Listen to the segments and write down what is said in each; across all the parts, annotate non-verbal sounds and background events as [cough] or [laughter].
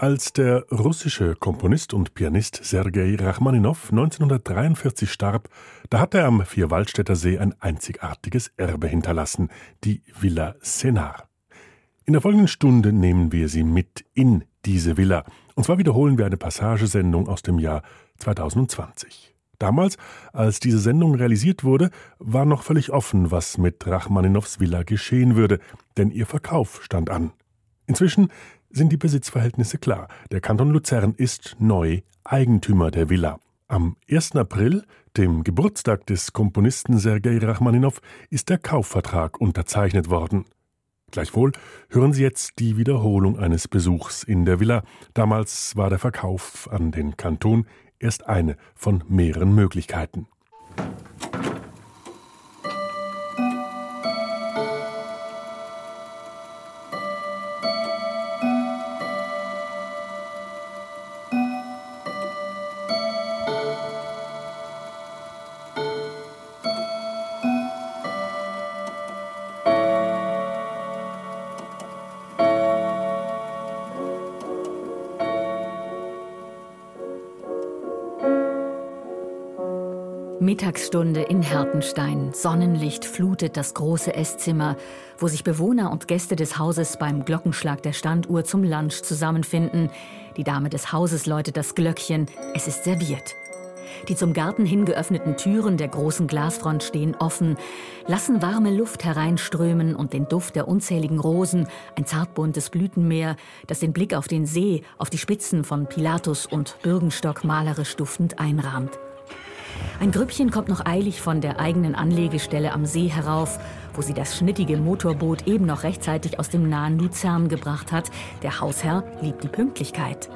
Als der russische Komponist und Pianist Sergei Rachmaninow 1943 starb, da hat er am Vierwaldstätter See ein einzigartiges Erbe hinterlassen, die Villa Senar. In der folgenden Stunde nehmen wir Sie mit in diese Villa. Und zwar wiederholen wir eine Passagesendung aus dem Jahr 2020. Damals, als diese Sendung realisiert wurde, war noch völlig offen, was mit Rachmaninows Villa geschehen würde, denn ihr Verkauf stand an. Inzwischen sind die Besitzverhältnisse klar. Der Kanton Luzern ist neu Eigentümer der Villa. Am 1. April, dem Geburtstag des Komponisten Sergei Rachmaninow, ist der Kaufvertrag unterzeichnet worden. Gleichwohl hören Sie jetzt die Wiederholung eines Besuchs in der Villa. Damals war der Verkauf an den Kanton erst eine von mehreren Möglichkeiten. Mittagsstunde in Hertenstein. Sonnenlicht flutet das große Esszimmer, wo sich Bewohner und Gäste des Hauses beim Glockenschlag der Standuhr zum Lunch zusammenfinden. Die Dame des Hauses läutet das Glöckchen. Es ist serviert. Die zum Garten hin geöffneten Türen der großen Glasfront stehen offen, lassen warme Luft hereinströmen und den Duft der unzähligen Rosen, ein zartbuntes Blütenmeer, das den Blick auf den See, auf die Spitzen von Pilatus und Bürgenstock malerisch duftend einrahmt. Ein Grüppchen kommt noch eilig von der eigenen Anlegestelle am See herauf, wo sie das schnittige Motorboot eben noch rechtzeitig aus dem nahen Luzern gebracht hat. Der Hausherr liebt die Pünktlichkeit.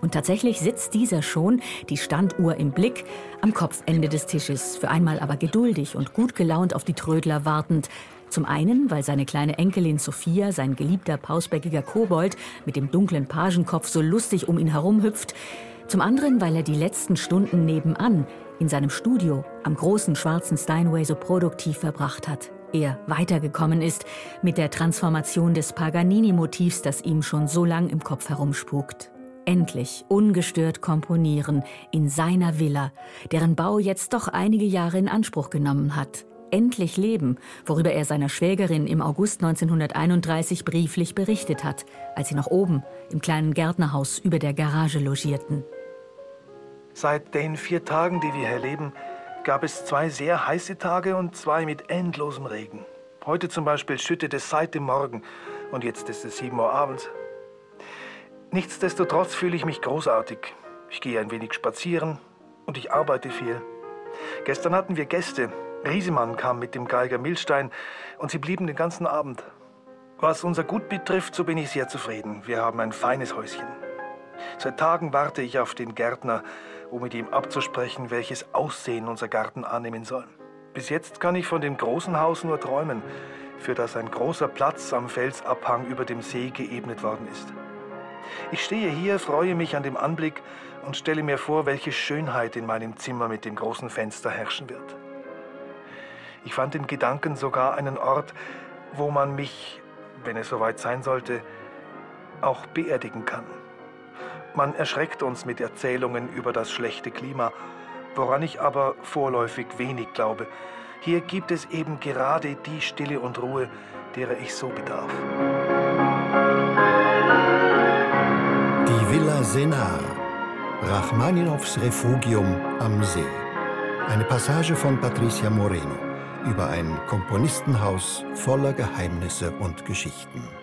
Und tatsächlich sitzt dieser schon, die Standuhr im Blick, am Kopfende des Tisches, für einmal aber geduldig und gut gelaunt auf die Trödler wartend. Zum einen, weil seine kleine Enkelin Sophia, sein geliebter pausbäckiger Kobold, mit dem dunklen Pagenkopf so lustig um ihn herumhüpft. Zum anderen, weil er die letzten Stunden nebenan in seinem Studio am großen schwarzen Steinway so produktiv verbracht hat. Er weitergekommen ist mit der Transformation des Paganini-Motivs, das ihm schon so lang im Kopf herumspukt. Endlich ungestört komponieren in seiner Villa, deren Bau jetzt doch einige Jahre in Anspruch genommen hat. Endlich leben, worüber er seiner Schwägerin im August 1931 brieflich berichtet hat, als sie noch oben im kleinen Gärtnerhaus über der Garage logierten. Seit den vier Tagen, die wir hier leben, gab es zwei sehr heiße Tage und zwei mit endlosem Regen. Heute zum Beispiel schüttet es seit dem Morgen und jetzt ist es 7 Uhr abends. Nichtsdestotrotz fühle ich mich großartig. Ich gehe ein wenig spazieren und ich arbeite viel. Gestern hatten wir Gäste. Riesemann kam mit dem Geiger Milstein und sie blieben den ganzen Abend. Was unser Gut betrifft, so bin ich sehr zufrieden. Wir haben ein feines Häuschen. Seit Tagen warte ich auf den Gärtner, um mit ihm abzusprechen, welches Aussehen unser Garten annehmen soll. Bis jetzt kann ich von dem großen Haus nur träumen, für das ein großer Platz am Felsabhang über dem See geebnet worden ist. Ich stehe hier, freue mich an dem Anblick und stelle mir vor, welche Schönheit in meinem Zimmer mit dem großen Fenster herrschen wird. Ich fand in Gedanken sogar einen Ort, wo man mich, wenn es soweit sein sollte, auch beerdigen kann. Man erschreckt uns mit Erzählungen über das schlechte Klima, woran ich aber vorläufig wenig glaube. Hier gibt es eben gerade die Stille und Ruhe, derer ich so bedarf. Die Villa Senar, Rachmaninows Refugium am See. Eine Passage von Patricia Moreno über ein Komponistenhaus voller Geheimnisse und Geschichten.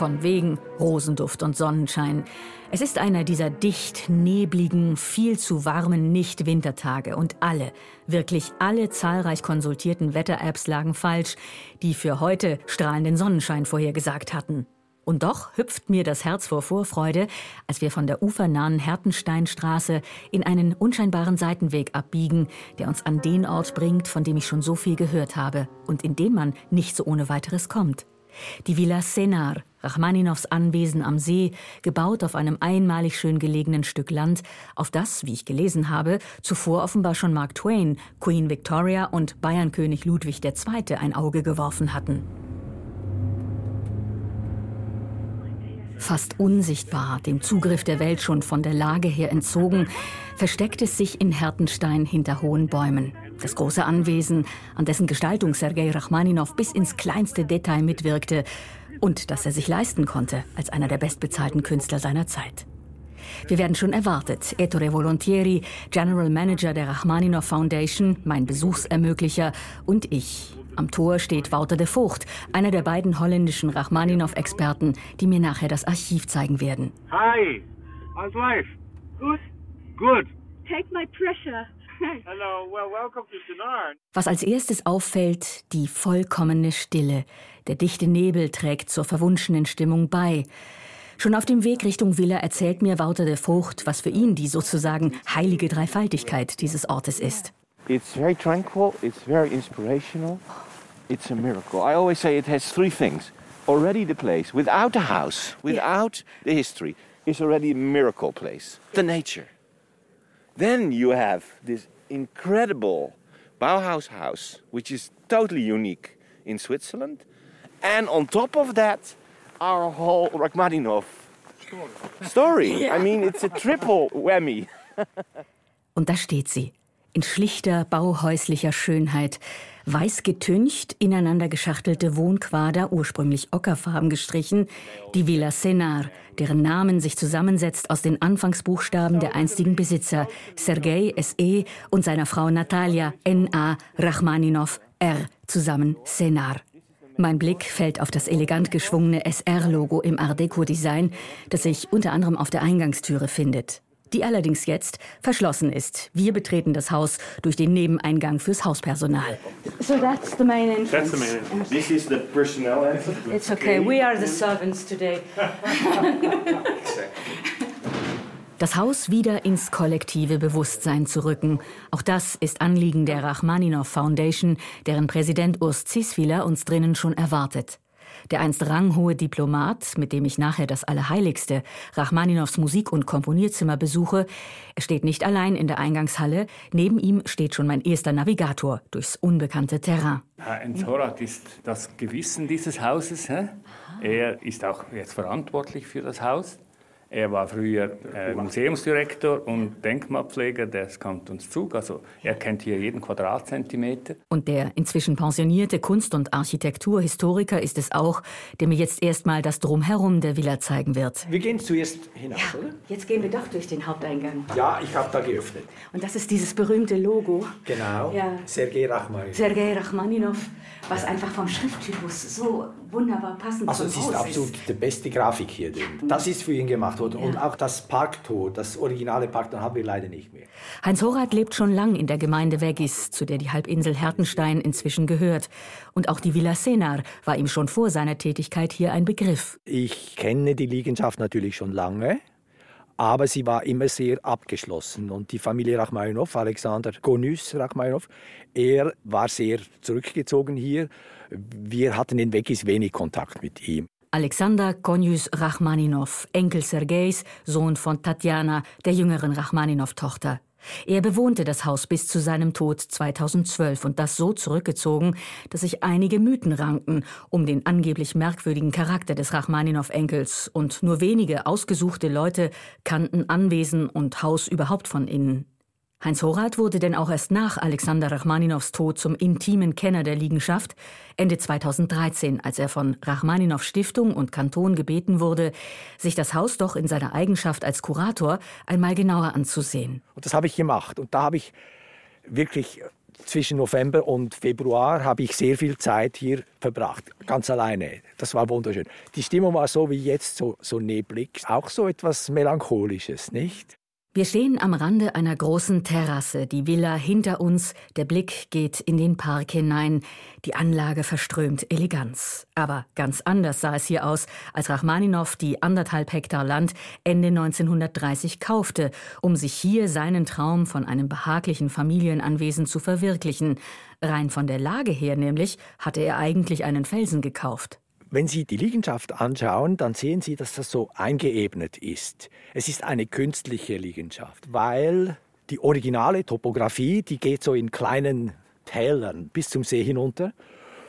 Von wegen Rosenduft und Sonnenschein. Es ist einer dieser dicht, nebligen, viel zu warmen Nicht-Wintertage und alle, wirklich alle zahlreich konsultierten Wetter-Apps lagen falsch, die für heute strahlenden Sonnenschein vorhergesagt hatten. Und doch hüpft mir das Herz vor Vorfreude, als wir von der ufernahen Hertensteinstraße in einen unscheinbaren Seitenweg abbiegen, der uns an den Ort bringt, von dem ich schon so viel gehört habe und in den man nicht so ohne weiteres kommt Die Villa Senar, Rachmaninows Anwesen am See, gebaut auf einem einmalig schön gelegenen Stück Land, auf das, wie ich gelesen habe, zuvor offenbar schon Mark Twain, Queen Victoria und Bayernkönig Ludwig II. ein Auge geworfen hatten. Fast unsichtbar, dem Zugriff der Welt schon von der Lage her entzogen, versteckt es sich in Hertenstein hinter hohen Bäumen. Das große Anwesen, an dessen Gestaltung Sergei Rachmaninow bis ins kleinste Detail mitwirkte und das er sich leisten konnte als einer der bestbezahlten Künstler seiner Zeit. Wir werden schon erwartet. Ettore Volontieri, General Manager der Rachmaninow Foundation, mein Besuchsermöglicher und ich, am Tor steht Wouter de Vogt, einer der beiden holländischen Rachmaninow-Experten, die mir nachher das Archiv zeigen werden. Hi, how's life? Good? Good. Take my pressure. [laughs] Hello, well, welcome to Sinar. Was als erstes auffällt, die vollkommene Stille. Der dichte Nebel trägt zur verwunschenen Stimmung bei. Schon auf dem Weg Richtung Villa erzählt mir Wouter de Vogt, was für ihn die sozusagen heilige Dreifaltigkeit dieses Ortes ist. It's very tranquil, it's very inspirational, it's a miracle. I always say it has three things. Already the place, without the house, without the history, is already a miracle place. The nature. Then you have this incredible Bauhaus house, which is totally unique in Switzerland. And on top of that, our whole Rachmaninoff story. I mean, it's a triple whammy. [laughs] Und da steht sie, in schlichter bauhäuslicher Schönheit, weiß getüncht, ineinander geschachtelte Wohnquader, ursprünglich ockerfarben gestrichen, die Villa Senar, deren Namen sich zusammensetzt aus den Anfangsbuchstaben der einstigen Besitzer, Sergei S.E. und seiner Frau Natalia N.A. Rachmaninov R. zusammen Senar. Mein Blick fällt auf das elegant geschwungene SR-Logo im Art Deco-Design, das sich unter anderem auf der Eingangstüre findet die allerdings jetzt verschlossen ist. Wir betreten das Haus durch den Nebeneingang fürs Hauspersonal. So that's the main entrance. That's the main entrance. This is the personnel entrance. It's okay. We are the servants today. [laughs] Das Haus wieder ins kollektive Bewusstsein zu rücken. Auch das ist Anliegen der Rachmaninow Foundation, deren Präsident Urs Ziswiler uns drinnen schon erwartet. Der einst ranghohe Diplomat, mit dem ich nachher das Allerheiligste, Rachmaninows Musik- und Komponierzimmer besuche, er steht nicht allein in der Eingangshalle. Neben ihm steht schon mein erster Navigator durchs unbekannte Terrain. Herr Enzorat ist das Gewissen dieses Hauses. Hä? Er ist auch jetzt verantwortlich für das Haus. Er war früher äh, Museumsdirektor und Denkmalpfleger des Kantons Zug. Also er kennt hier jeden Quadratzentimeter. Und der inzwischen pensionierte Kunst- und Architekturhistoriker ist es auch, der mir jetzt erstmal das Drumherum der Villa zeigen wird. Wir gehen zuerst hinauf, oder? Jetzt gehen wir doch durch den Haupteingang. Ja, ich habe da geöffnet. Und das ist dieses berühmte Logo. Genau. Ja. Sergei Rachmaninow. Sergei Rachmaninov, was einfach vom Schrifttypus so wunderbar passend Also es ist absolut die beste Grafik hier drin. Das ist für ihn gemacht worden. Und auch das Parktor, das originale Parktor haben wir leider nicht mehr. Heinz Horath lebt schon lang in der Gemeinde Weggis, zu der die Halbinsel Hertenstein inzwischen gehört. Und auch die Villa Senar war ihm schon vor seiner Tätigkeit hier ein Begriff. Ich kenne die Liegenschaft natürlich schon lange. Aber sie war immer sehr abgeschlossen. Und die Familie Rachmaninow, Alexander Gonus Rachmaninow, er war sehr zurückgezogen hier. Wir hatten in Weggis wenig Kontakt mit ihm. Alexander Konjus Rachmaninow, Enkel Sergejs, Sohn von Tatjana, der jüngeren Rachmaninow-Tochter. Er bewohnte das Haus bis zu seinem Tod 2012 und das so zurückgezogen, dass sich einige Mythen ranken um den angeblich merkwürdigen Charakter des Rachmaninow-Enkels und nur wenige ausgesuchte Leute kannten Anwesen und Haus überhaupt von innen. Heinz Horath wurde denn auch erst nach Alexander Rachmaninows Tod zum intimen Kenner der Liegenschaft, Ende 2013, als er von Rachmaninow Stiftung und Kanton gebeten wurde, sich das Haus doch in seiner Eigenschaft als Kurator einmal genauer anzusehen. Und das habe ich gemacht. Und da habe ich wirklich zwischen November und Februar habe ich sehr viel Zeit hier verbracht, ganz alleine. Das war wunderschön. Die Stimmung war so wie jetzt, so, so neblig, auch so etwas Melancholisches, nicht? Wir stehen am Rande einer großen Terrasse, die Villa hinter uns, der Blick geht in den Park hinein, die Anlage verströmt Eleganz. Aber ganz anders sah es hier aus, als Rachmaninow die anderthalb Hektar Land Ende 1930 kaufte, um sich hier seinen Traum von einem behaglichen Familienanwesen zu verwirklichen. Rein von der Lage her nämlich hatte er eigentlich einen Felsen gekauft. Wenn Sie die Liegenschaft anschauen, dann sehen Sie, dass das so eingeebnet ist. Es ist eine künstliche Liegenschaft, weil die originale Topografie, die geht so in kleinen Tälern bis zum See hinunter.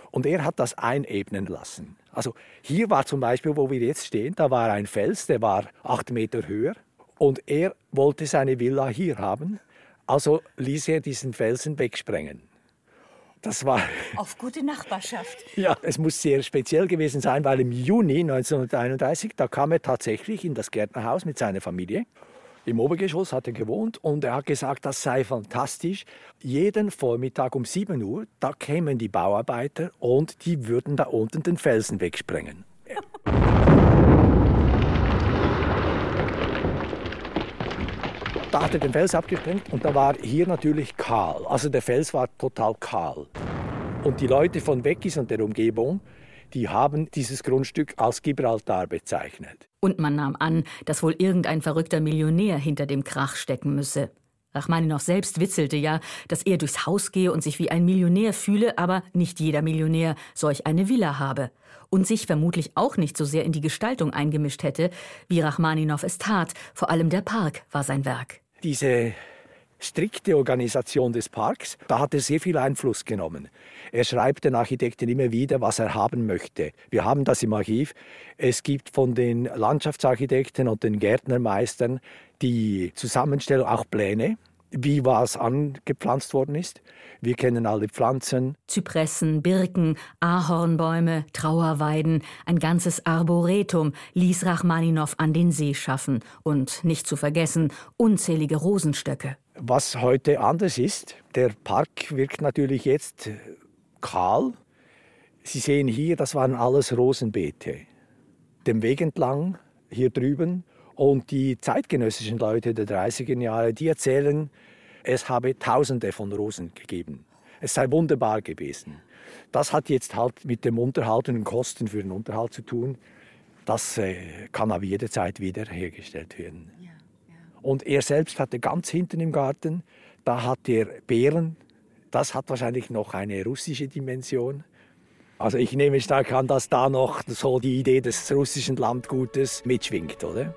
Und er hat das einebnen lassen. Also hier war zum Beispiel, wo wir jetzt stehen, da war ein Fels, der war acht Meter höher. Und er wollte seine Villa hier haben. Also ließ er diesen Felsen wegsprengen. Das war. Auf gute Nachbarschaft. Ja, es muss sehr speziell gewesen sein, weil im Juni 1931, da kam er tatsächlich in das Gärtnerhaus mit seiner Familie. Im Obergeschoss hat er gewohnt und er hat gesagt, das sei fantastisch. Jeden Vormittag um 7 Uhr, da kämen die Bauarbeiter und die würden da unten den Felsen wegsprengen. [laughs] Da hat er den Fels abgesprengt und da war hier natürlich kahl. Also der Fels war total kahl. Und die Leute von Weckis und der Umgebung, die haben dieses Grundstück als Gibraltar bezeichnet. Und man nahm an, dass wohl irgendein verrückter Millionär hinter dem Krach stecken müsse. Rachmaninow selbst witzelte ja, dass er durchs Haus gehe und sich wie ein Millionär fühle, aber nicht jeder Millionär solch eine Villa habe. Und sich vermutlich auch nicht so sehr in die Gestaltung eingemischt hätte, wie Rachmaninow es tat. Vor allem der Park war sein Werk. Diese strikte Organisation des Parks, da hat er sehr viel Einfluss genommen. Er schreibt den Architekten immer wieder, was er haben möchte. Wir haben das im Archiv. Es gibt von den Landschaftsarchitekten und den Gärtnermeistern die Zusammenstellung, auch Pläne, wie was angepflanzt worden ist. Wir kennen alle Pflanzen. Zypressen, Birken, Ahornbäume, Trauerweiden, ein ganzes Arboretum ließ Rachmaninow an den See schaffen. Und nicht zu vergessen, unzählige Rosenstöcke. Was heute anders ist, der Park wirkt natürlich jetzt kahl. Sie sehen hier, das waren alles Rosenbeete. Dem Weg entlang, hier drüben. Und die zeitgenössischen Leute der 30er Jahre, die erzählen, es habe Tausende von Rosen gegeben. Es sei wunderbar gewesen. Das hat jetzt halt mit dem Unterhalt und den Kosten für den Unterhalt zu tun. Das äh, kann aber jederzeit wieder hergestellt werden. Ja, ja. Und er selbst hatte ganz hinten im Garten, da hat er Beeren das hat wahrscheinlich noch eine russische Dimension. Also ich nehme stark an, dass da noch so die Idee des russischen Landgutes mitschwingt, oder?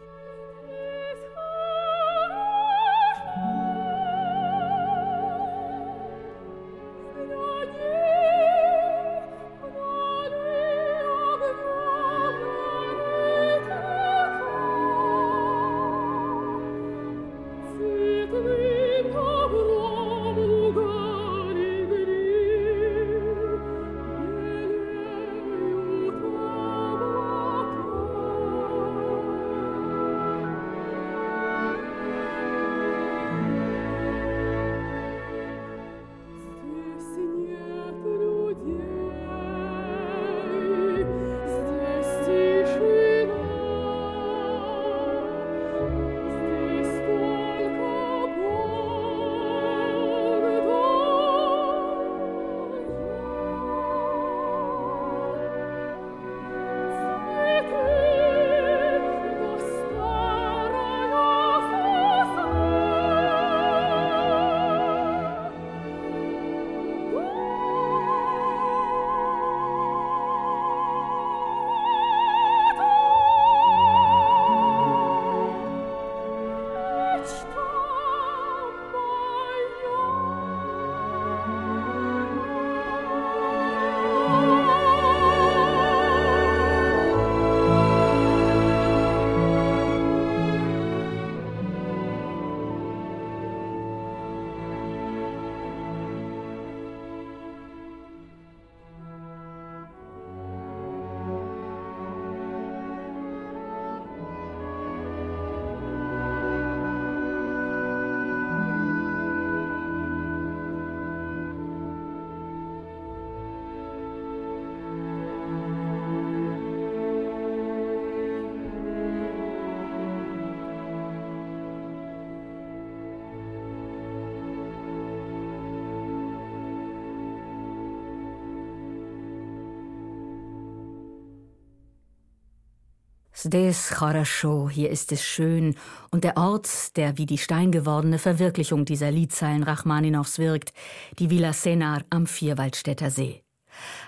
Здесь хорошо, hier ist es schön. Und der Ort, der wie die steingewordene Verwirklichung dieser Liedzeilen Rachmaninows wirkt, die Villa Senar am Vierwaldstätter See.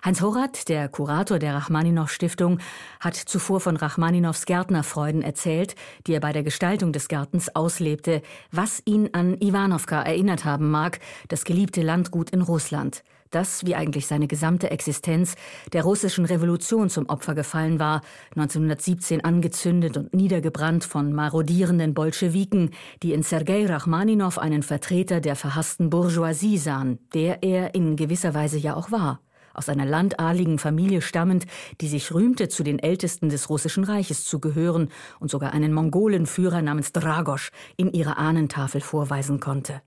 Heinz Horath, der Kurator der Rachmaninow-Stiftung, hat zuvor von Rachmaninows Gärtnerfreuden erzählt, die er bei der Gestaltung des Gartens auslebte, was ihn an Iwanowka erinnert haben mag, das geliebte Landgut in Russland das, wie eigentlich seine gesamte Existenz, der russischen Revolution zum Opfer gefallen war, 1917 angezündet und niedergebrannt von marodierenden Bolschewiken, die in Sergei Rachmaninow einen Vertreter der verhassten Bourgeoisie sahen, der er in gewisser Weise ja auch war aus einer landadligen Familie stammend, die sich rühmte, zu den Ältesten des Russischen Reiches zu gehören und sogar einen Mongolenführer namens Dragosch in ihrer Ahnentafel vorweisen konnte.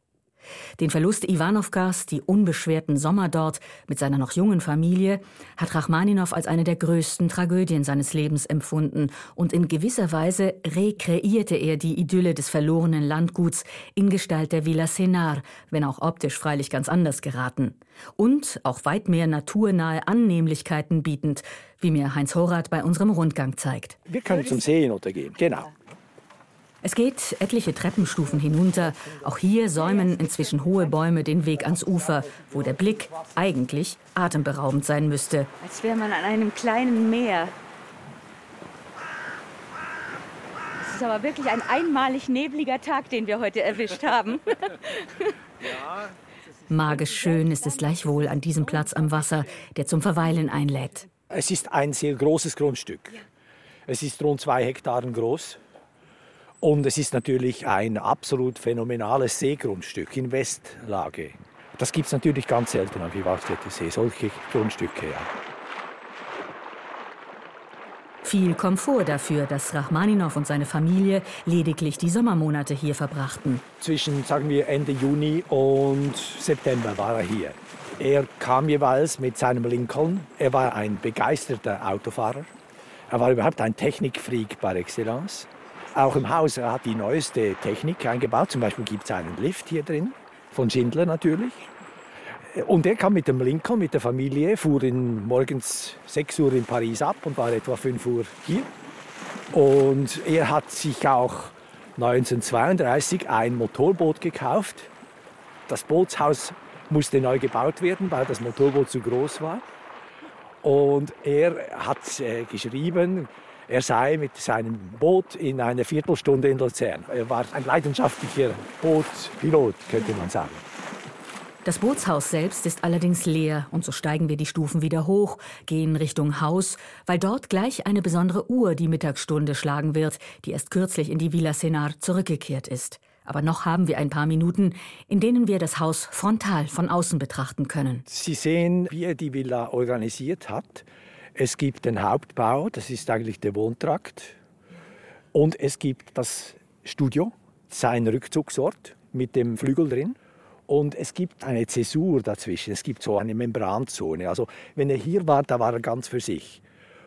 Den Verlust Iwanowkas, die unbeschwerten Sommer dort mit seiner noch jungen Familie, hat Rachmaninow als eine der größten Tragödien seines Lebens empfunden und in gewisser Weise rekreierte er die Idylle des verlorenen Landguts in Gestalt der Villa Senar, wenn auch optisch freilich ganz anders geraten. Und auch weit mehr naturnahe Annehmlichkeiten bietend, wie mir Heinz Horath bei unserem Rundgang zeigt. Wir können zum Seen untergehen, genau. Es geht etliche Treppenstufen hinunter. Auch hier säumen inzwischen hohe Bäume den Weg ans Ufer, wo der Blick eigentlich atemberaubend sein müsste. Als wäre man an einem kleinen Meer. Es ist aber wirklich ein einmalig nebliger Tag, den wir heute erwischt haben. [laughs] Magisch schön ist es gleichwohl an diesem Platz am Wasser, der zum Verweilen einlädt. Es ist ein sehr großes Grundstück. Es ist rund zwei Hektaren groß. Und es ist natürlich ein absolut phänomenales Seegrundstück in Westlage. Das gibt es natürlich ganz selten am Vivaldstätter See, solche Grundstücke. Ja. Viel Komfort dafür, dass Rachmaninow und seine Familie lediglich die Sommermonate hier verbrachten. Zwischen, sagen wir, Ende Juni und September war er hier. Er kam jeweils mit seinem Lincoln. Er war ein begeisterter Autofahrer. Er war überhaupt ein Technikfreak par excellence. Auch im Haus er hat die neueste Technik eingebaut. Zum Beispiel gibt es einen Lift hier drin, von Schindler natürlich. Und er kam mit dem Lincoln, mit der Familie, fuhr in, morgens 6 Uhr in Paris ab und war etwa 5 Uhr hier. Und er hat sich auch 1932 ein Motorboot gekauft. Das Bootshaus musste neu gebaut werden, weil das Motorboot zu groß war. Und er hat äh, geschrieben, er sei mit seinem Boot in einer Viertelstunde in Luzern. Er war ein leidenschaftlicher Bootpilot, könnte man sagen. Das Bootshaus selbst ist allerdings leer und so steigen wir die Stufen wieder hoch, gehen Richtung Haus, weil dort gleich eine besondere Uhr die Mittagsstunde schlagen wird, die erst kürzlich in die Villa Senar zurückgekehrt ist. Aber noch haben wir ein paar Minuten, in denen wir das Haus frontal von außen betrachten können. Sie sehen, wie er die Villa organisiert hat. Es gibt den Hauptbau, das ist eigentlich der Wohntrakt. Und es gibt das Studio, sein Rückzugsort mit dem Flügel drin. Und es gibt eine Zäsur dazwischen, es gibt so eine Membranzone. Also wenn er hier war, da war er ganz für sich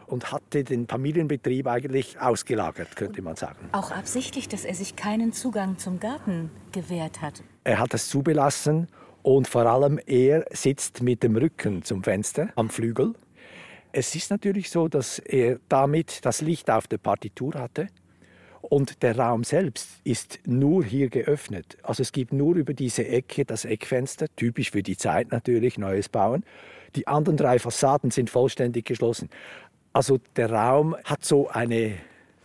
und hatte den Familienbetrieb eigentlich ausgelagert, könnte man sagen. Auch absichtlich, dass er sich keinen Zugang zum Garten gewährt hat. Er hat es zubelassen und vor allem er sitzt mit dem Rücken zum Fenster am Flügel es ist natürlich so, dass er damit das Licht auf der Partitur hatte und der Raum selbst ist nur hier geöffnet. Also es gibt nur über diese Ecke das Eckfenster, typisch für die Zeit natürlich, neues Bauen. Die anderen drei Fassaden sind vollständig geschlossen. Also der Raum hat so eine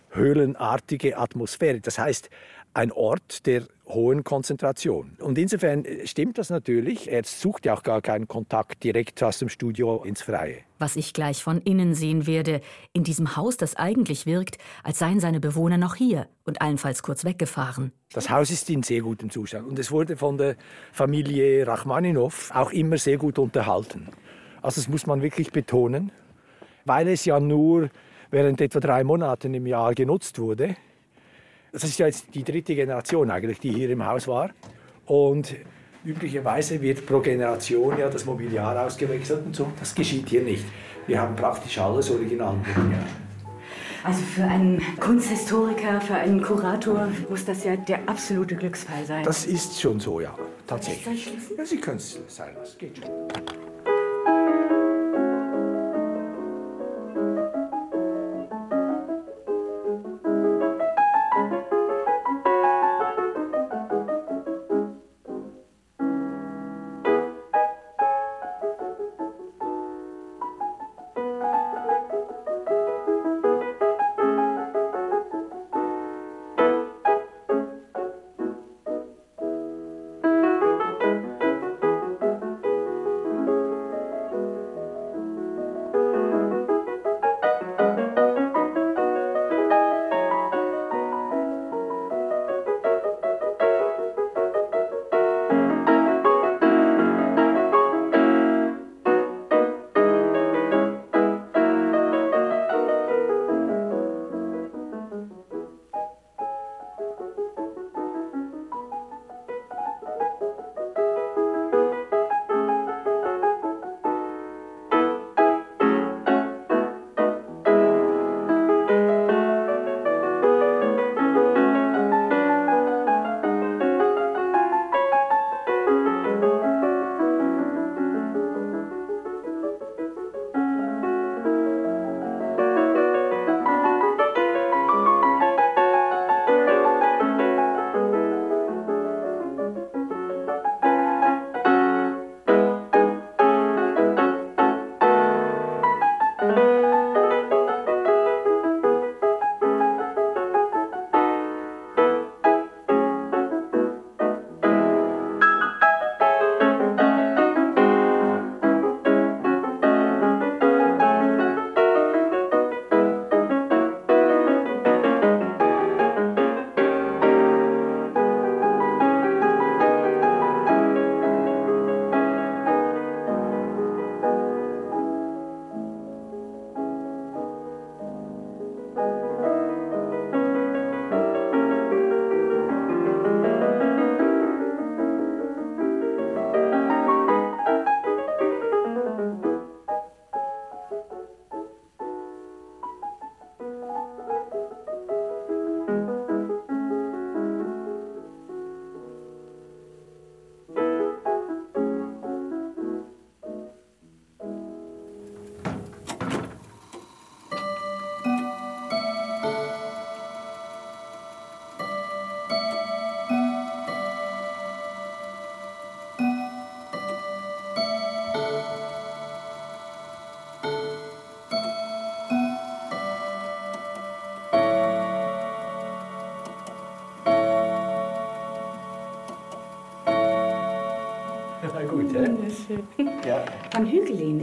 höhlenartige Atmosphäre. Das heißt, ein Ort der hohen Konzentration. Und insofern stimmt das natürlich. Er sucht ja auch gar keinen Kontakt direkt aus dem Studio ins Freie. Was ich gleich von innen sehen werde, in diesem Haus, das eigentlich wirkt, als seien seine Bewohner noch hier und allenfalls kurz weggefahren. Das Haus ist in sehr gutem Zustand und es wurde von der Familie Rachmaninow auch immer sehr gut unterhalten. Also das muss man wirklich betonen, weil es ja nur während etwa drei Monaten im Jahr genutzt wurde das ist ja jetzt die dritte Generation eigentlich, die hier im Haus war. Und üblicherweise wird pro Generation ja das Mobiliar ausgewechselt und so. Das geschieht hier nicht. Wir haben praktisch alles Originalmobiliar. Also für einen Kunsthistoriker, für einen Kurator muss das ja der absolute Glücksfall sein. Das ist schon so, ja, tatsächlich. Ja, Sie können es sein lassen, geht schon.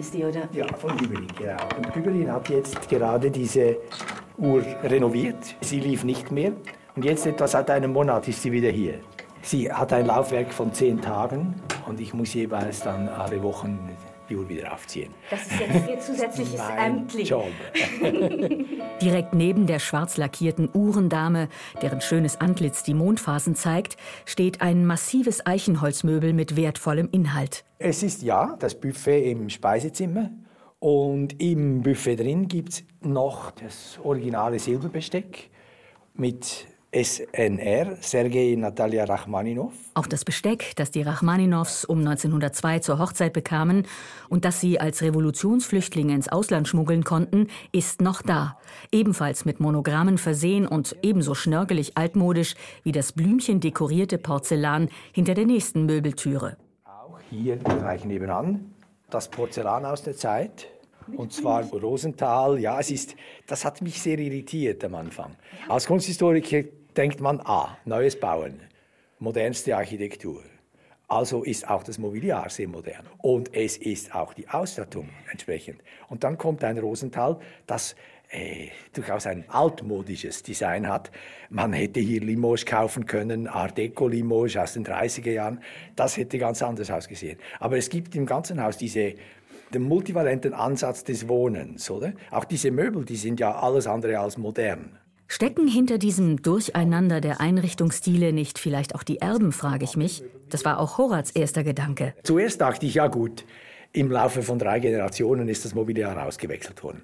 Ist die, oder? Ja, von Hügelin, genau. Und Hügelin hat jetzt gerade diese Uhr renoviert. Sie lief nicht mehr. Und jetzt etwa seit einem Monat ist sie wieder hier. Sie hat ein Laufwerk von zehn Tagen und ich muss jeweils dann alle Wochen die Uhr wieder aufziehen. Das ist jetzt Ihr zusätzliches Amtli. Job. [laughs] Direkt neben der schwarz lackierten Uhrendame, deren schönes Antlitz die Mondphasen zeigt, steht ein massives Eichenholzmöbel mit wertvollem Inhalt. Es ist ja das Buffet im Speisezimmer. Und im Buffet drin gibt es noch das originale Silberbesteck mit SNR, Sergei Natalia Rachmaninov. Auch das Besteck, das die Rachmaninows um 1902 zur Hochzeit bekamen und das sie als Revolutionsflüchtlinge ins Ausland schmuggeln konnten, ist noch da. Ebenfalls mit Monogrammen versehen und ebenso schnörkelig altmodisch wie das blümchendekorierte Porzellan hinter der nächsten Möbeltüre. Auch hier gleich nebenan das Porzellan aus der Zeit. Und zwar Rosenthal, ja, es ist, das hat mich sehr irritiert am Anfang. Als Kunsthistoriker denkt man, ah, neues Bauen, modernste Architektur. Also ist auch das Mobiliar sehr modern. Und es ist auch die Ausstattung entsprechend. Und dann kommt ein Rosenthal, das äh, durchaus ein altmodisches Design hat. Man hätte hier Limoges kaufen können, Art Deco Limoges aus den 30er Jahren. Das hätte ganz anders ausgesehen. Aber es gibt im ganzen Haus diese den multivalenten Ansatz des Wohnens, oder? Auch diese Möbel, die sind ja alles andere als modern. Stecken hinter diesem Durcheinander der Einrichtungsstile nicht vielleicht auch die Erben, frage ich mich. Das war auch Horats erster Gedanke. Zuerst dachte ich, ja gut, im Laufe von drei Generationen ist das Mobiliar ausgewechselt worden.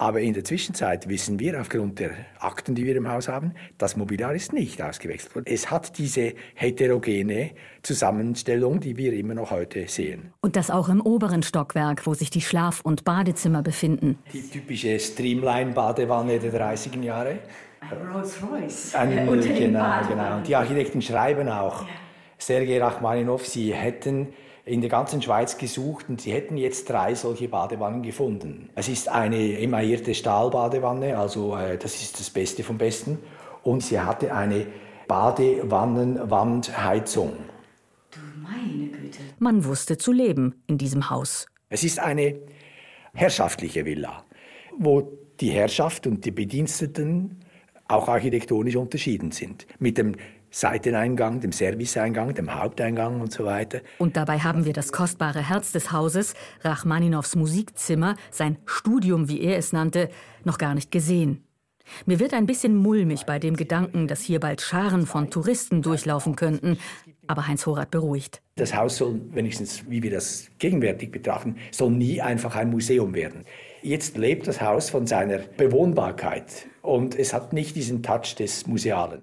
Aber in der Zwischenzeit wissen wir aufgrund der Akten, die wir im Haus haben, das Mobiliar ist nicht ausgewechselt worden. Es hat diese heterogene Zusammenstellung, die wir immer noch heute sehen. Und das auch im oberen Stockwerk, wo sich die Schlaf- und Badezimmer befinden. Die typische Streamline-Badewanne der 30er Jahre. Rolls-Royce. Ein, [laughs] genau, genau. Und die Architekten schreiben auch, Sergei Rachmaninov, sie hätten in der ganzen Schweiz gesucht und sie hätten jetzt drei solche Badewannen gefunden. Es ist eine emaillierte Stahlbadewanne, also äh, das ist das Beste vom Besten. Und sie hatte eine Badewannenwandheizung. Du meine Güte. Man wusste zu leben in diesem Haus. Es ist eine herrschaftliche Villa, wo die Herrschaft und die Bediensteten auch architektonisch unterschieden sind. Mit dem Seiteneingang, dem Serviceeingang, dem Haupteingang und so weiter. Und dabei haben wir das kostbare Herz des Hauses, Rachmaninows Musikzimmer, sein Studium, wie er es nannte, noch gar nicht gesehen. Mir wird ein bisschen mulmig bei dem Gedanken, dass hier bald Scharen von Touristen durchlaufen könnten. Aber Heinz Horath beruhigt. Das Haus soll, wenigstens wie wir das gegenwärtig betrachten, soll nie einfach ein Museum werden. Jetzt lebt das Haus von seiner Bewohnbarkeit und es hat nicht diesen Touch des Musealen.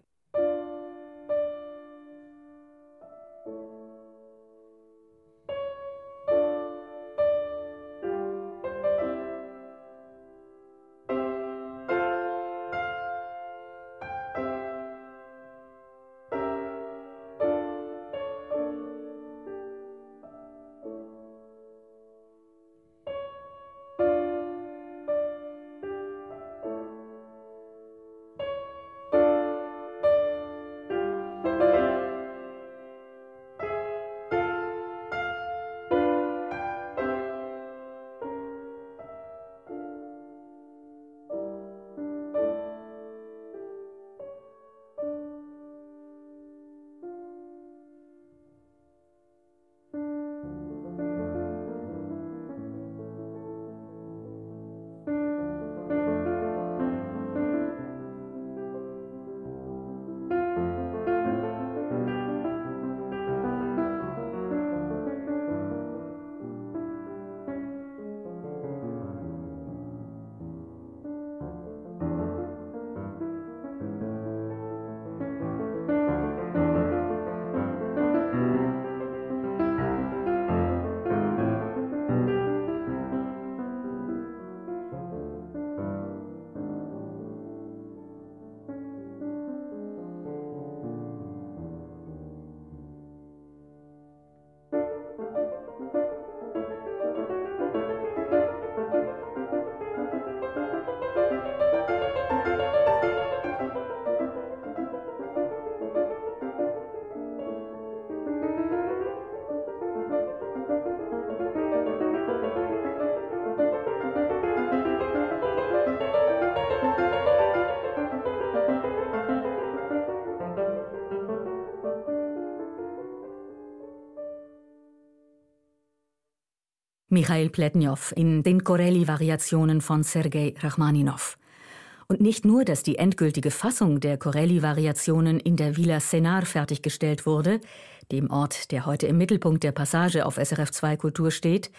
Michail Pletnjow in den Corelli-Variationen von Sergei Rachmaninow. Und nicht nur, dass die endgültige Fassung der Corelli-Variationen in der Villa Senar fertiggestellt wurde, dem Ort, der heute im Mittelpunkt der Passage auf SRF 2 Kultur steht,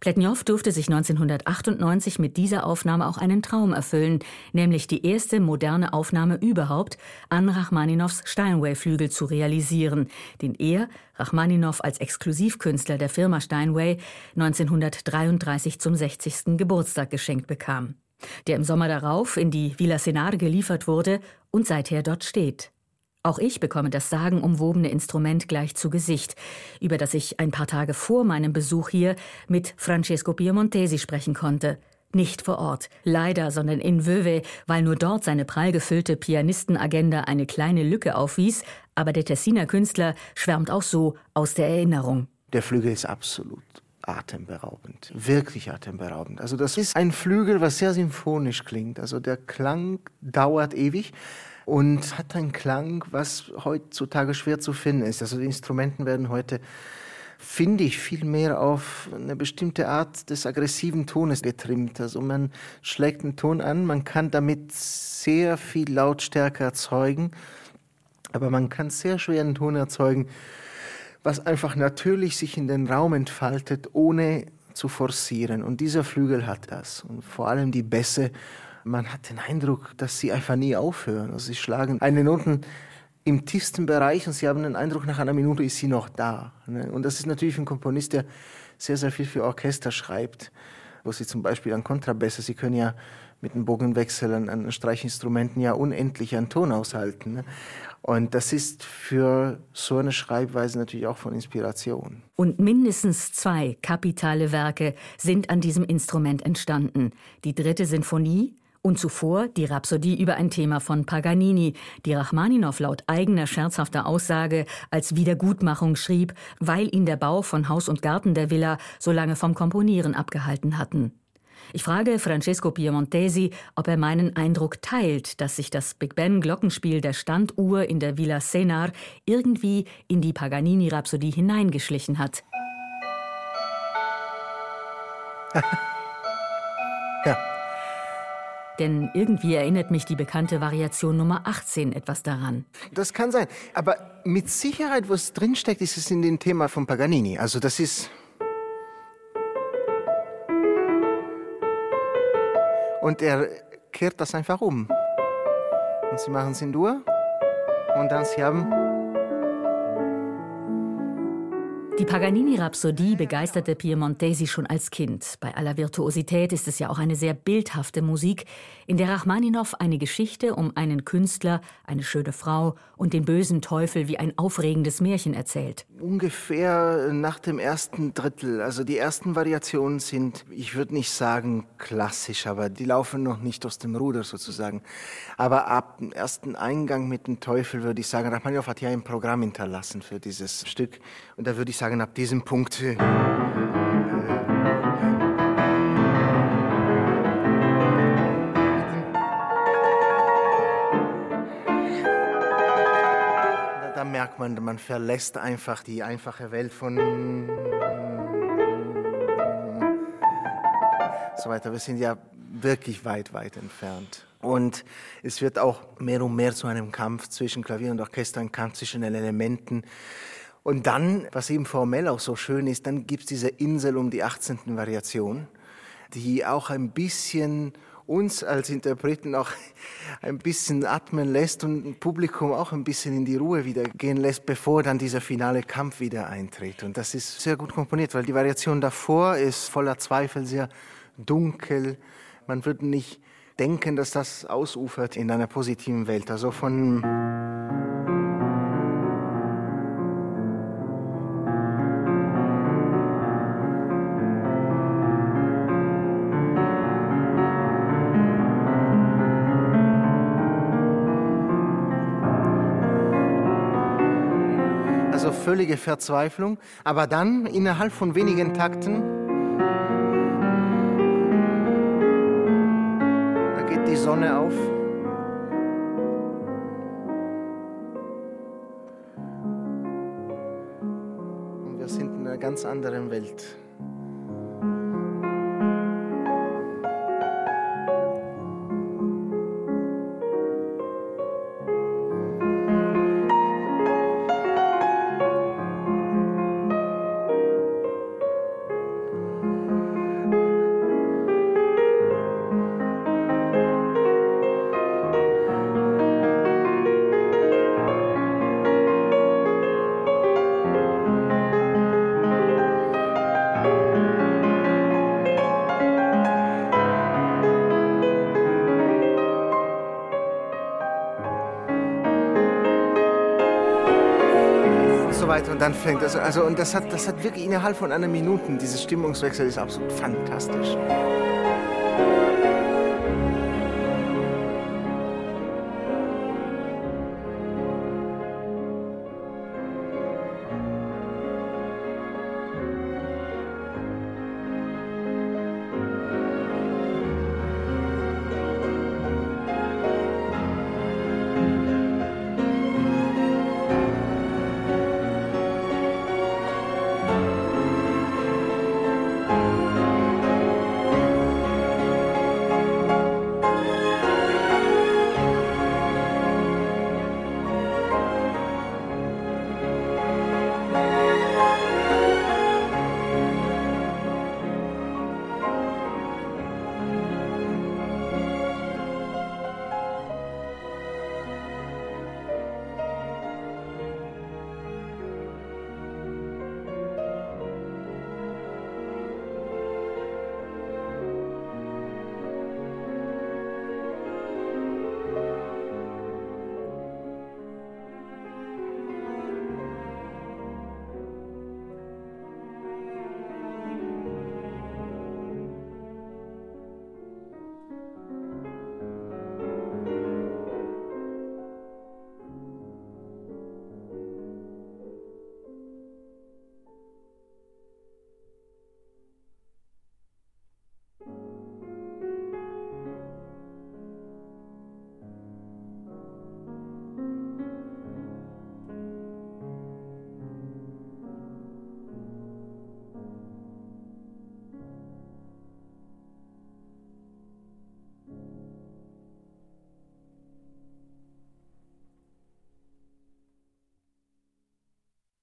Pletnjow durfte sich 1998 mit dieser Aufnahme auch einen Traum erfüllen, nämlich die erste moderne Aufnahme überhaupt an Rachmaninows Steinway-Flügel zu realisieren, den er, Rachmaninow als Exklusivkünstler der Firma Steinway, 1933 zum 60. Geburtstag geschenkt bekam der im Sommer darauf in die Villa Senar geliefert wurde und seither dort steht. Auch ich bekomme das sagenumwobene Instrument gleich zu Gesicht, über das ich ein paar Tage vor meinem Besuch hier mit Francesco Piemontesi sprechen konnte. Nicht vor Ort, leider, sondern in Vöwe, weil nur dort seine prall gefüllte Pianistenagenda eine kleine Lücke aufwies, aber der Tessiner Künstler schwärmt auch so aus der Erinnerung. Der Flügel ist absolut atemberaubend, wirklich atemberaubend. Also das ist ein Flügel, was sehr symphonisch klingt. Also der Klang dauert ewig und hat einen Klang, was heutzutage schwer zu finden ist. Also die Instrumenten werden heute finde ich viel mehr auf eine bestimmte Art des aggressiven Tones getrimmt. Also man schlägt einen Ton an, man kann damit sehr viel Lautstärke erzeugen, aber man kann sehr schwer einen Ton erzeugen, was einfach natürlich sich in den Raum entfaltet, ohne zu forcieren. Und dieser Flügel hat das. Und vor allem die Bässe, man hat den Eindruck, dass sie einfach nie aufhören. Also sie schlagen eine Noten im tiefsten Bereich und sie haben den Eindruck, nach einer Minute ist sie noch da. Ne? Und das ist natürlich ein Komponist, der sehr, sehr viel für Orchester schreibt, wo sie zum Beispiel an Kontrabässe, sie können ja mit dem Bogenwechsel an, an Streichinstrumenten ja unendlich einen Ton aushalten. Ne? Und das ist für so eine Schreibweise natürlich auch von Inspiration. Und mindestens zwei kapitale Werke sind an diesem Instrument entstanden. Die dritte Sinfonie und zuvor die Rhapsodie über ein Thema von Paganini, die Rachmaninow laut eigener scherzhafter Aussage als Wiedergutmachung schrieb, weil ihn der Bau von Haus und Garten der Villa so lange vom Komponieren abgehalten hatten. Ich frage Francesco Piemontesi, ob er meinen Eindruck teilt, dass sich das Big Ben Glockenspiel der Standuhr in der Villa Senar irgendwie in die Paganini-Rhapsodie hineingeschlichen hat. [laughs] Denn irgendwie erinnert mich die bekannte Variation Nummer 18 etwas daran. Das kann sein. Aber mit Sicherheit, was drinsteckt, ist es in dem Thema von Paganini. Also das ist Und er kehrt das einfach um. Und sie machen es in Dur. Und dann sie haben Die Paganini-Rhapsodie begeisterte Piemontesi schon als Kind. Bei aller Virtuosität ist es ja auch eine sehr bildhafte Musik, in der Rachmaninow eine Geschichte um einen Künstler, eine schöne Frau und den bösen Teufel wie ein aufregendes Märchen erzählt. Ungefähr nach dem ersten Drittel. Also die ersten Variationen sind, ich würde nicht sagen klassisch, aber die laufen noch nicht aus dem Ruder sozusagen. Aber ab dem ersten Eingang mit dem Teufel würde ich sagen, Rachmaninow hat ja ein Programm hinterlassen für dieses Stück. Und da würde ich sagen, sagen, ab diesem Punkt. Äh, da merkt man, man verlässt einfach die einfache Welt von so weiter. Wir sind ja wirklich weit, weit entfernt. Und es wird auch mehr und mehr zu einem Kampf zwischen Klavier und Orchester, ein Kampf zwischen den Elementen. Und dann, was eben formell auch so schön ist, dann gibt es diese Insel um die 18. Variation, die auch ein bisschen uns als Interpreten auch [laughs] ein bisschen atmen lässt und ein Publikum auch ein bisschen in die Ruhe wieder gehen lässt, bevor dann dieser finale Kampf wieder eintritt. Und das ist sehr gut komponiert, weil die Variation davor ist voller Zweifel, sehr dunkel. Man würde nicht denken, dass das ausufert in einer positiven Welt. Also von völlige Verzweiflung, aber dann innerhalb von wenigen Takten, da geht die Sonne auf. Und wir sind in einer ganz anderen Welt. Dann fängt das, also, und das hat, das hat wirklich innerhalb von einer Minute, dieses Stimmungswechsel ist absolut fantastisch.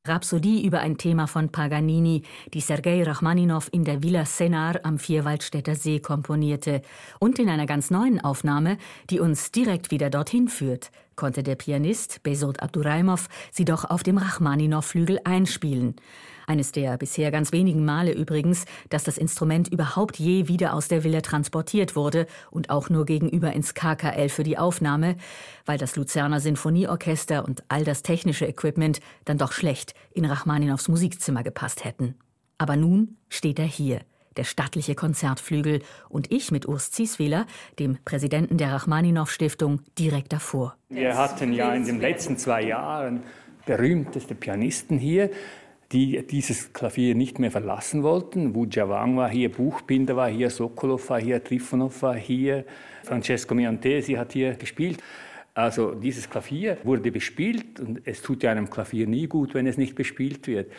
Rhapsodie über ein Thema von Paganini, die Sergei Rachmaninow in der Villa Senar am Vierwaldstätter See komponierte. Und in einer ganz neuen Aufnahme, die uns direkt wieder dorthin führt, konnte der Pianist Besot Abduraimov sie doch auf dem Rachmaninow-Flügel einspielen. Eines der bisher ganz wenigen Male übrigens, dass das Instrument überhaupt je wieder aus der Villa transportiert wurde und auch nur gegenüber ins KKL für die Aufnahme, weil das Luzerner Sinfonieorchester und all das technische Equipment dann doch schlecht in Rachmaninows Musikzimmer gepasst hätten. Aber nun steht er hier, der stattliche Konzertflügel, und ich mit Urs Zieswiller, dem Präsidenten der Rachmaninow-Stiftung, direkt davor. Wir hatten ja in den letzten zwei Jahren berühmteste Pianisten hier die dieses Klavier nicht mehr verlassen wollten. Wu Jiawang war hier, Buchbinder war hier, Sokolov war hier, Trifonov war hier, Francesco Miantesi hat hier gespielt. Also dieses Klavier wurde bespielt und es tut ja einem Klavier nie gut, wenn es nicht bespielt wird.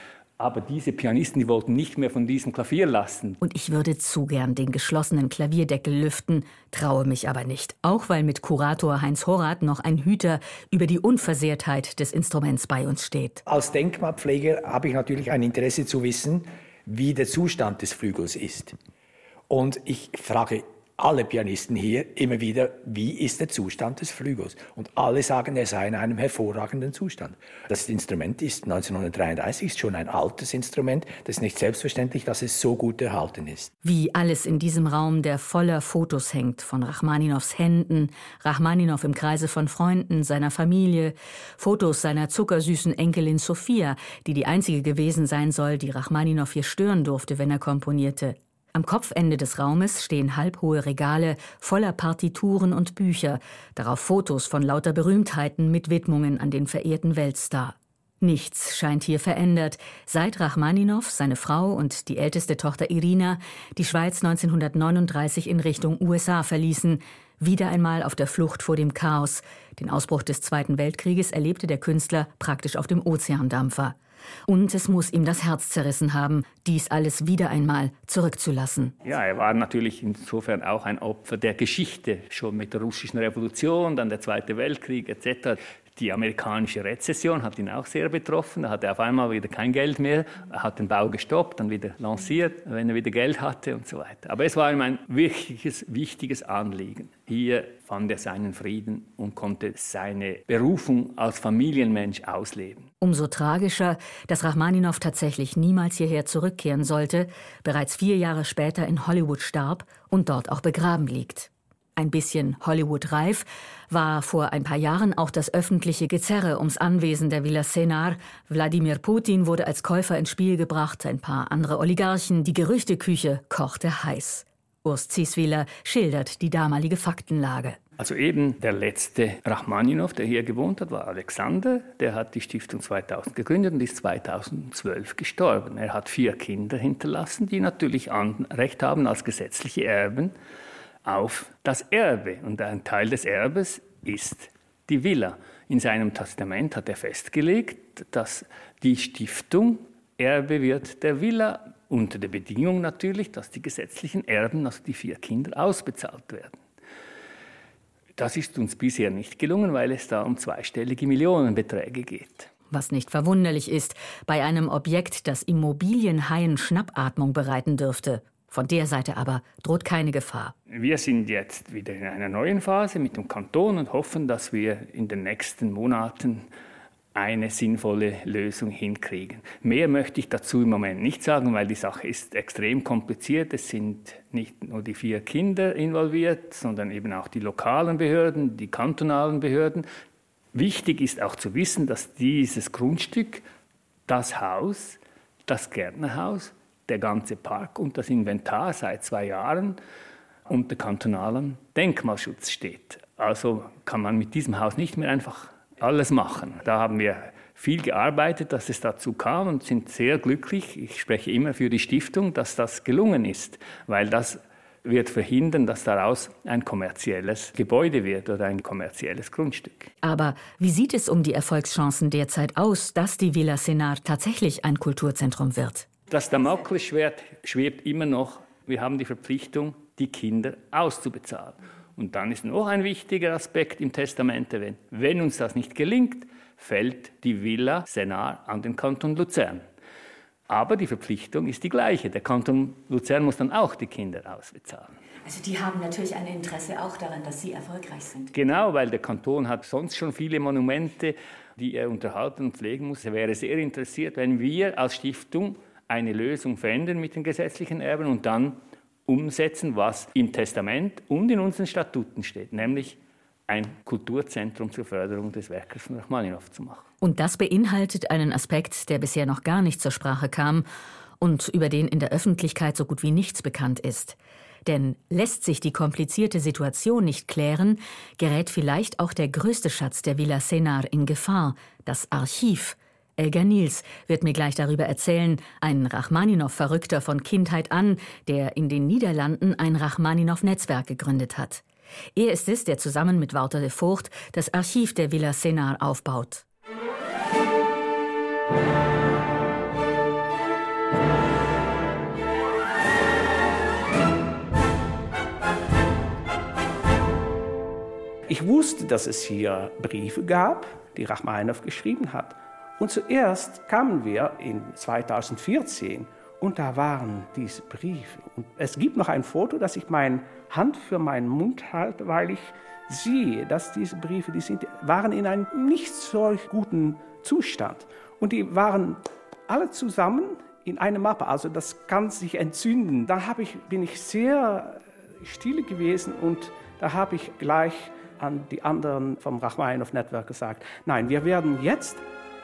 Aber diese Pianisten, die wollten nicht mehr von diesem Klavier lassen. Und ich würde zu gern den geschlossenen Klavierdeckel lüften, traue mich aber nicht. Auch weil mit Kurator Heinz Horath noch ein Hüter über die Unversehrtheit des Instruments bei uns steht. Als Denkmalpfleger habe ich natürlich ein Interesse zu wissen, wie der Zustand des Flügels ist. Und ich frage alle Pianisten hier immer wieder, wie ist der Zustand des Flügels? Und alle sagen, er sei in einem hervorragenden Zustand. Das Instrument ist 1933, ist schon ein altes Instrument. Das ist nicht selbstverständlich, dass es so gut erhalten ist. Wie alles in diesem Raum, der voller Fotos hängt, von Rachmaninows Händen, Rachmaninow im Kreise von Freunden, seiner Familie, Fotos seiner zuckersüßen Enkelin Sophia, die die einzige gewesen sein soll, die Rachmaninow hier stören durfte, wenn er komponierte. Am Kopfende des Raumes stehen halbhohe Regale voller Partituren und Bücher, darauf Fotos von lauter Berühmtheiten mit Widmungen an den verehrten Weltstar. Nichts scheint hier verändert, seit Rachmaninow, seine Frau und die älteste Tochter Irina die Schweiz 1939 in Richtung USA verließen, wieder einmal auf der Flucht vor dem Chaos. Den Ausbruch des Zweiten Weltkrieges erlebte der Künstler praktisch auf dem Ozeandampfer. Und es muss ihm das Herz zerrissen haben, dies alles wieder einmal zurückzulassen. Ja, er war natürlich insofern auch ein Opfer der Geschichte, schon mit der russischen Revolution, dann der Zweite Weltkrieg etc. Die amerikanische Rezession hat ihn auch sehr betroffen. Da hatte er auf einmal wieder kein Geld mehr. Er hat den Bau gestoppt, dann wieder lanciert, wenn er wieder Geld hatte und so weiter. Aber es war ihm ein wichtiges, wichtiges Anliegen. Hier fand er seinen Frieden und konnte seine Berufung als Familienmensch ausleben. Umso tragischer, dass Rachmaninow tatsächlich niemals hierher zurückkehren sollte, bereits vier Jahre später in Hollywood starb und dort auch begraben liegt. Ein bisschen Hollywood-reif war vor ein paar Jahren auch das öffentliche Gezerre ums Anwesen der Villa Senar. Wladimir Putin wurde als Käufer ins Spiel gebracht, ein paar andere Oligarchen, die Gerüchteküche kochte heiß. Urs Zieswiller schildert die damalige Faktenlage. Also eben der letzte Rachmaninow, der hier gewohnt hat, war Alexander. Der hat die Stiftung 2000 gegründet und ist 2012 gestorben. Er hat vier Kinder hinterlassen, die natürlich Anrecht haben als gesetzliche Erben auf das Erbe. Und ein Teil des Erbes ist die Villa. In seinem Testament hat er festgelegt, dass die Stiftung Erbe wird der Villa, unter der Bedingung natürlich, dass die gesetzlichen Erben, also die vier Kinder, ausbezahlt werden. Das ist uns bisher nicht gelungen, weil es da um zweistellige Millionenbeträge geht. Was nicht verwunderlich ist, bei einem Objekt, das Immobilienhaien Schnappatmung bereiten dürfte. Von der Seite aber droht keine Gefahr. Wir sind jetzt wieder in einer neuen Phase mit dem Kanton und hoffen, dass wir in den nächsten Monaten eine sinnvolle Lösung hinkriegen. Mehr möchte ich dazu im Moment nicht sagen, weil die Sache ist extrem kompliziert. Es sind nicht nur die vier Kinder involviert, sondern eben auch die lokalen Behörden, die kantonalen Behörden. Wichtig ist auch zu wissen, dass dieses Grundstück, das Haus, das Gärtnerhaus der ganze Park und das Inventar seit zwei Jahren unter kantonalem Denkmalschutz steht. Also kann man mit diesem Haus nicht mehr einfach alles machen. Da haben wir viel gearbeitet, dass es dazu kam und sind sehr glücklich. Ich spreche immer für die Stiftung, dass das gelungen ist, weil das wird verhindern, dass daraus ein kommerzielles Gebäude wird oder ein kommerzielles Grundstück. Aber wie sieht es um die Erfolgschancen derzeit aus, dass die Villa Senar tatsächlich ein Kulturzentrum wird? Das Damoklesschwert schwebt immer noch. Wir haben die Verpflichtung, die Kinder auszubezahlen. Und dann ist noch ein wichtiger Aspekt im Testament erwähnt. Wenn uns das nicht gelingt, fällt die Villa Senar an den Kanton Luzern. Aber die Verpflichtung ist die gleiche. Der Kanton Luzern muss dann auch die Kinder ausbezahlen. Also die haben natürlich ein Interesse auch daran, dass sie erfolgreich sind. Genau, weil der Kanton hat sonst schon viele Monumente, die er unterhalten und pflegen muss. Er wäre sehr interessiert, wenn wir als Stiftung eine Lösung verändern mit den gesetzlichen Erben und dann umsetzen, was im Testament und in unseren Statuten steht, nämlich ein Kulturzentrum zur Förderung des Werkes von Rachmaninow zu machen. Und das beinhaltet einen Aspekt, der bisher noch gar nicht zur Sprache kam und über den in der Öffentlichkeit so gut wie nichts bekannt ist. Denn lässt sich die komplizierte Situation nicht klären, gerät vielleicht auch der größte Schatz der Villa Senar in Gefahr, das Archiv, Elga Niels wird mir gleich darüber erzählen, ein Rachmaninow-Verrückter von Kindheit an, der in den Niederlanden ein Rachmaninow-Netzwerk gegründet hat. Er ist es, der zusammen mit Wouter de Vogt das Archiv der Villa Senar aufbaut. Ich wusste, dass es hier Briefe gab, die Rachmaninow geschrieben hat. Und zuerst kamen wir in 2014 und da waren diese Briefe. Und es gibt noch ein Foto, dass ich meine Hand für meinen Mund halte, weil ich sehe, dass diese Briefe, die sind, waren in einem nicht solch guten Zustand. Und die waren alle zusammen in einer Mappe. Also das kann sich entzünden. Da ich, bin ich sehr still gewesen und da habe ich gleich an die anderen vom Rachmaninoff Network gesagt, nein, wir werden jetzt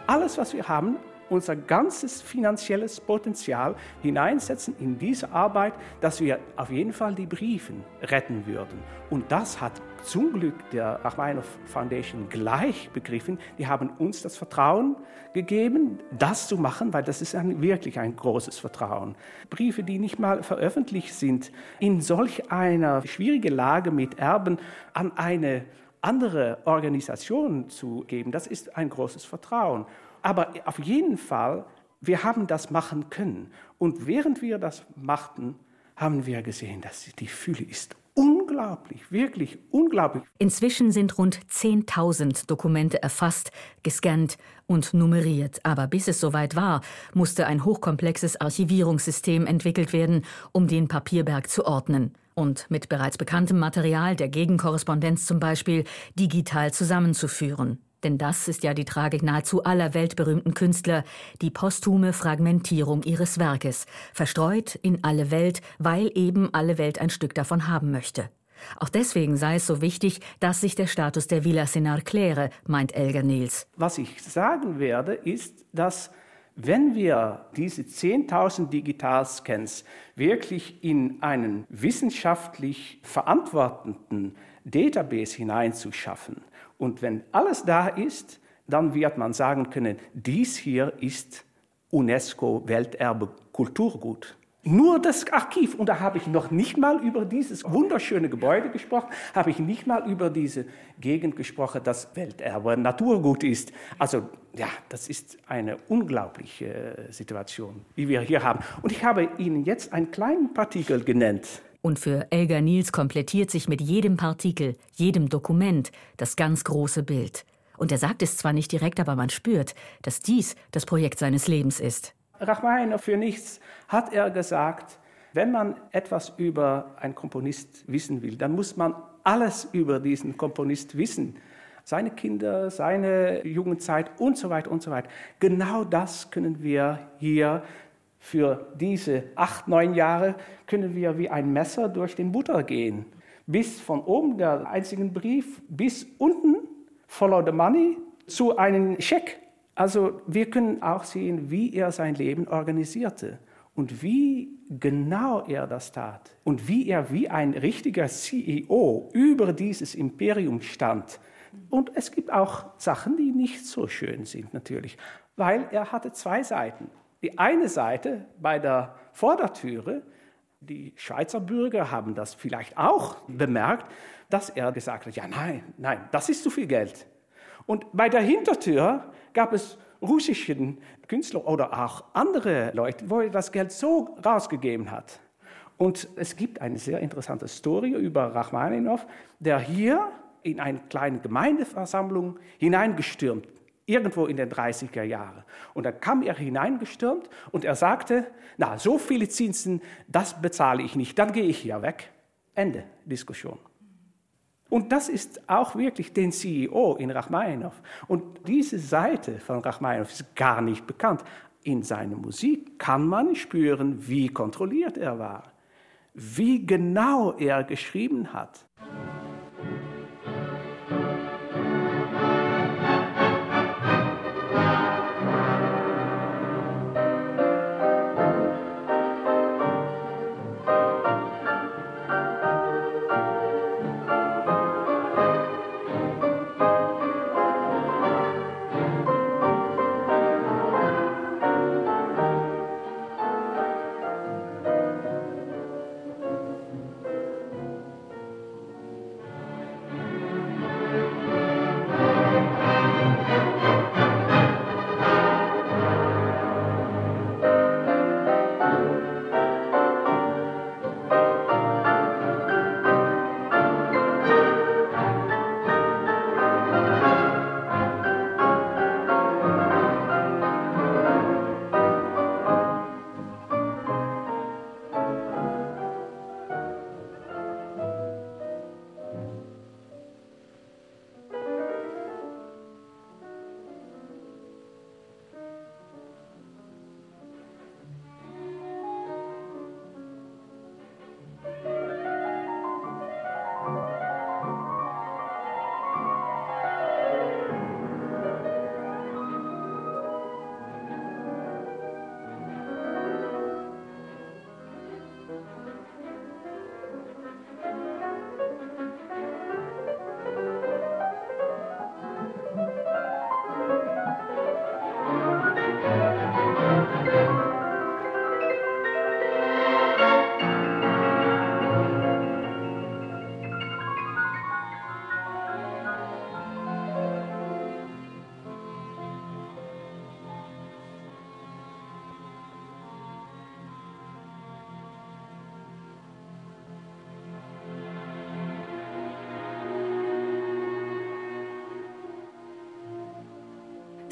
alles, was wir haben, unser ganzes finanzielles Potenzial hineinsetzen in diese Arbeit, dass wir auf jeden Fall die Briefen retten würden. Und das hat zum Glück der Rachmaninoff Foundation gleich begriffen. Die haben uns das Vertrauen gegeben, das zu machen, weil das ist ein, wirklich ein großes Vertrauen. Briefe, die nicht mal veröffentlicht sind, in solch einer schwierigen Lage mit Erben an eine andere Organisationen zu geben, das ist ein großes Vertrauen. Aber auf jeden Fall, wir haben das machen können. Und während wir das machten, haben wir gesehen, dass die Fülle ist unglaublich, wirklich unglaublich. Inzwischen sind rund 10.000 Dokumente erfasst, gescannt und nummeriert. Aber bis es soweit war, musste ein hochkomplexes Archivierungssystem entwickelt werden, um den Papierberg zu ordnen und mit bereits bekanntem Material der Gegenkorrespondenz zum Beispiel digital zusammenzuführen. Denn das ist ja die Tragik nahezu aller weltberühmten Künstler, die posthume Fragmentierung ihres Werkes, verstreut in alle Welt, weil eben alle Welt ein Stück davon haben möchte. Auch deswegen sei es so wichtig, dass sich der Status der Villa Senar kläre, meint Elgar Niels. Was ich sagen werde, ist, dass wenn wir diese 10.000 Digitalscans wirklich in einen wissenschaftlich verantwortenden Database hineinzuschaffen und wenn alles da ist, dann wird man sagen können, dies hier ist UNESCO Welterbe Kulturgut. Nur das Archiv, und da habe ich noch nicht mal über dieses wunderschöne Gebäude gesprochen, habe ich nicht mal über diese Gegend gesprochen, das Welterbe Naturgut ist. Also ja, das ist eine unglaubliche äh, Situation, die wir hier haben. Und ich habe Ihnen jetzt einen kleinen Partikel genannt. Und für Elgar Niels komplettiert sich mit jedem Partikel, jedem Dokument das ganz große Bild. Und er sagt es zwar nicht direkt, aber man spürt, dass dies das Projekt seines Lebens ist. Rachmaninow für nichts hat er gesagt, wenn man etwas über einen Komponist wissen will, dann muss man alles über diesen Komponist wissen. Seine Kinder, seine Jugendzeit und so weiter und so weiter. Genau das können wir hier für diese acht, neun Jahre, können wir wie ein Messer durch den Butter gehen. Bis von oben der einzigen Brief bis unten, follow the money, zu einem Scheck also wir können auch sehen, wie er sein Leben organisierte und wie genau er das tat und wie er wie ein richtiger CEO über dieses Imperium stand. Und es gibt auch Sachen, die nicht so schön sind natürlich, weil er hatte zwei Seiten. Die eine Seite bei der Vordertüre, die Schweizer Bürger haben das vielleicht auch bemerkt, dass er gesagt hat, ja nein, nein, das ist zu viel Geld. Und bei der Hintertür gab es russischen Künstler oder auch andere Leute, wo er das Geld so rausgegeben hat. Und es gibt eine sehr interessante Story über Rachmaninow, der hier in eine kleine Gemeindeversammlung hineingestürmt, irgendwo in den 30er Jahren. Und dann kam er hineingestürmt und er sagte, na, so viele Zinsen, das bezahle ich nicht, dann gehe ich hier weg. Ende Diskussion. Und das ist auch wirklich den CEO in Rachmaninow. Und diese Seite von Rachmaninow ist gar nicht bekannt. In seiner Musik kann man spüren, wie kontrolliert er war, wie genau er geschrieben hat.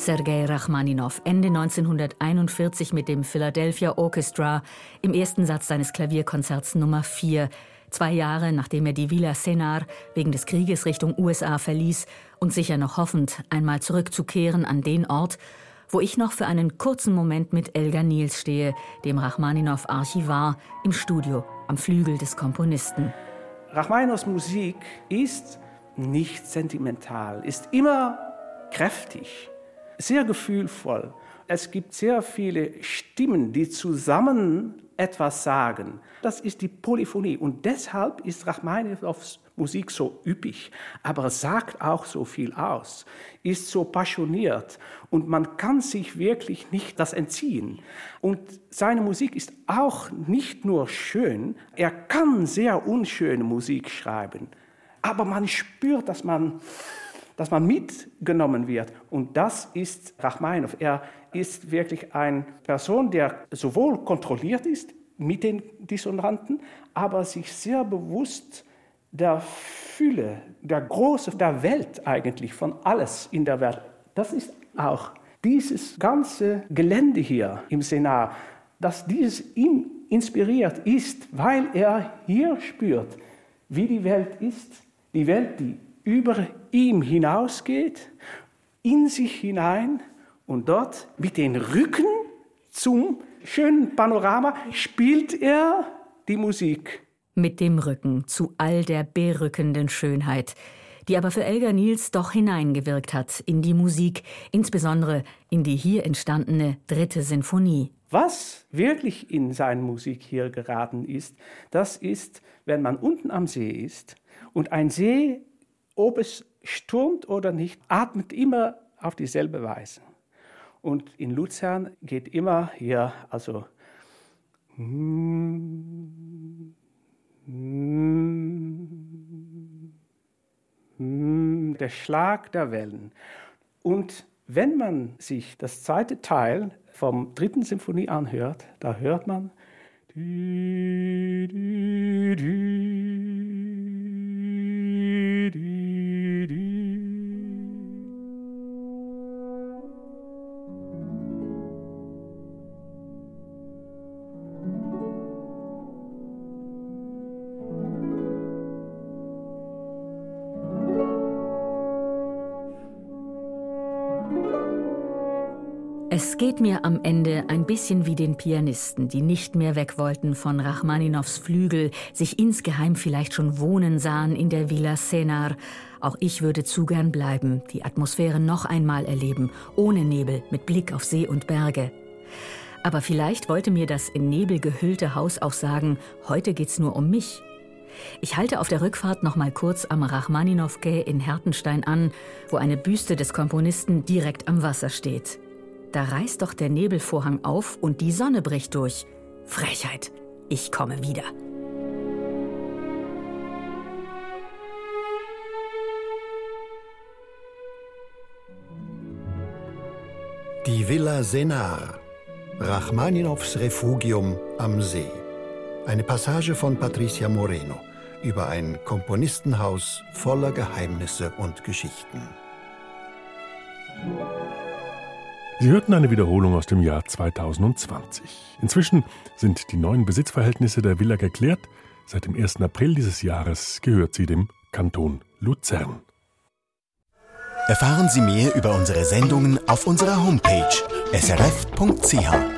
Sergei Rachmaninow Ende 1941 mit dem Philadelphia Orchestra im ersten Satz seines Klavierkonzerts Nummer 4, zwei Jahre nachdem er die Villa Senar wegen des Krieges Richtung USA verließ und sicher noch hoffend, einmal zurückzukehren an den Ort, wo ich noch für einen kurzen Moment mit Elga Niels stehe, dem Rachmaninow Archivar, im Studio am Flügel des Komponisten. Rachmaninows Musik ist nicht sentimental, ist immer kräftig, sehr gefühlvoll. Es gibt sehr viele Stimmen, die zusammen etwas sagen. Das ist die Polyphonie. Und deshalb ist Rachmaninows Musik so üppig, aber sagt auch so viel aus, ist so passioniert und man kann sich wirklich nicht das entziehen. Und seine Musik ist auch nicht nur schön, er kann sehr unschöne Musik schreiben, aber man spürt, dass man dass man mitgenommen wird. Und das ist Rachmaninow. Er ist wirklich eine Person, der sowohl kontrolliert ist mit den Dissonanten, aber sich sehr bewusst der Fülle, der Große der Welt eigentlich, von alles in der Welt. Das ist auch dieses ganze Gelände hier im Senat, dass dieses ihn inspiriert ist, weil er hier spürt, wie die Welt ist. Die Welt, die über ihm hinausgeht, in sich hinein und dort mit dem Rücken zum schönen Panorama spielt er die Musik mit dem Rücken zu all der berückenden Schönheit, die aber für Elgar Niels doch hineingewirkt hat in die Musik, insbesondere in die hier entstandene dritte Sinfonie. Was wirklich in seine Musik hier geraten ist, das ist, wenn man unten am See ist und ein See, ob es stürmt oder nicht, atmet immer auf dieselbe Weise. Und in Luzern geht immer hier, also der Schlag der Wellen. Und wenn man sich das zweite Teil vom dritten Symphonie anhört, da hört man. Die, die, die, Es geht mir am Ende ein bisschen wie den Pianisten, die nicht mehr weg wollten von Rachmaninows Flügel, sich insgeheim vielleicht schon wohnen sahen in der Villa Senar. Auch ich würde zu gern bleiben, die Atmosphäre noch einmal erleben, ohne Nebel, mit Blick auf See und Berge. Aber vielleicht wollte mir das in Nebel gehüllte Haus auch sagen, heute geht's nur um mich. Ich halte auf der Rückfahrt noch mal kurz am Rachmaninow-Quai in Hertenstein an, wo eine Büste des Komponisten direkt am Wasser steht. Da reißt doch der Nebelvorhang auf und die Sonne bricht durch. Frechheit. Ich komme wieder. Die Villa Senar. Rachmaninows Refugium am See. Eine Passage von Patricia Moreno über ein Komponistenhaus voller Geheimnisse und Geschichten. Sie hörten eine Wiederholung aus dem Jahr 2020. Inzwischen sind die neuen Besitzverhältnisse der Villa geklärt. Seit dem 1. April dieses Jahres gehört sie dem Kanton Luzern. Erfahren Sie mehr über unsere Sendungen auf unserer Homepage srf.ch.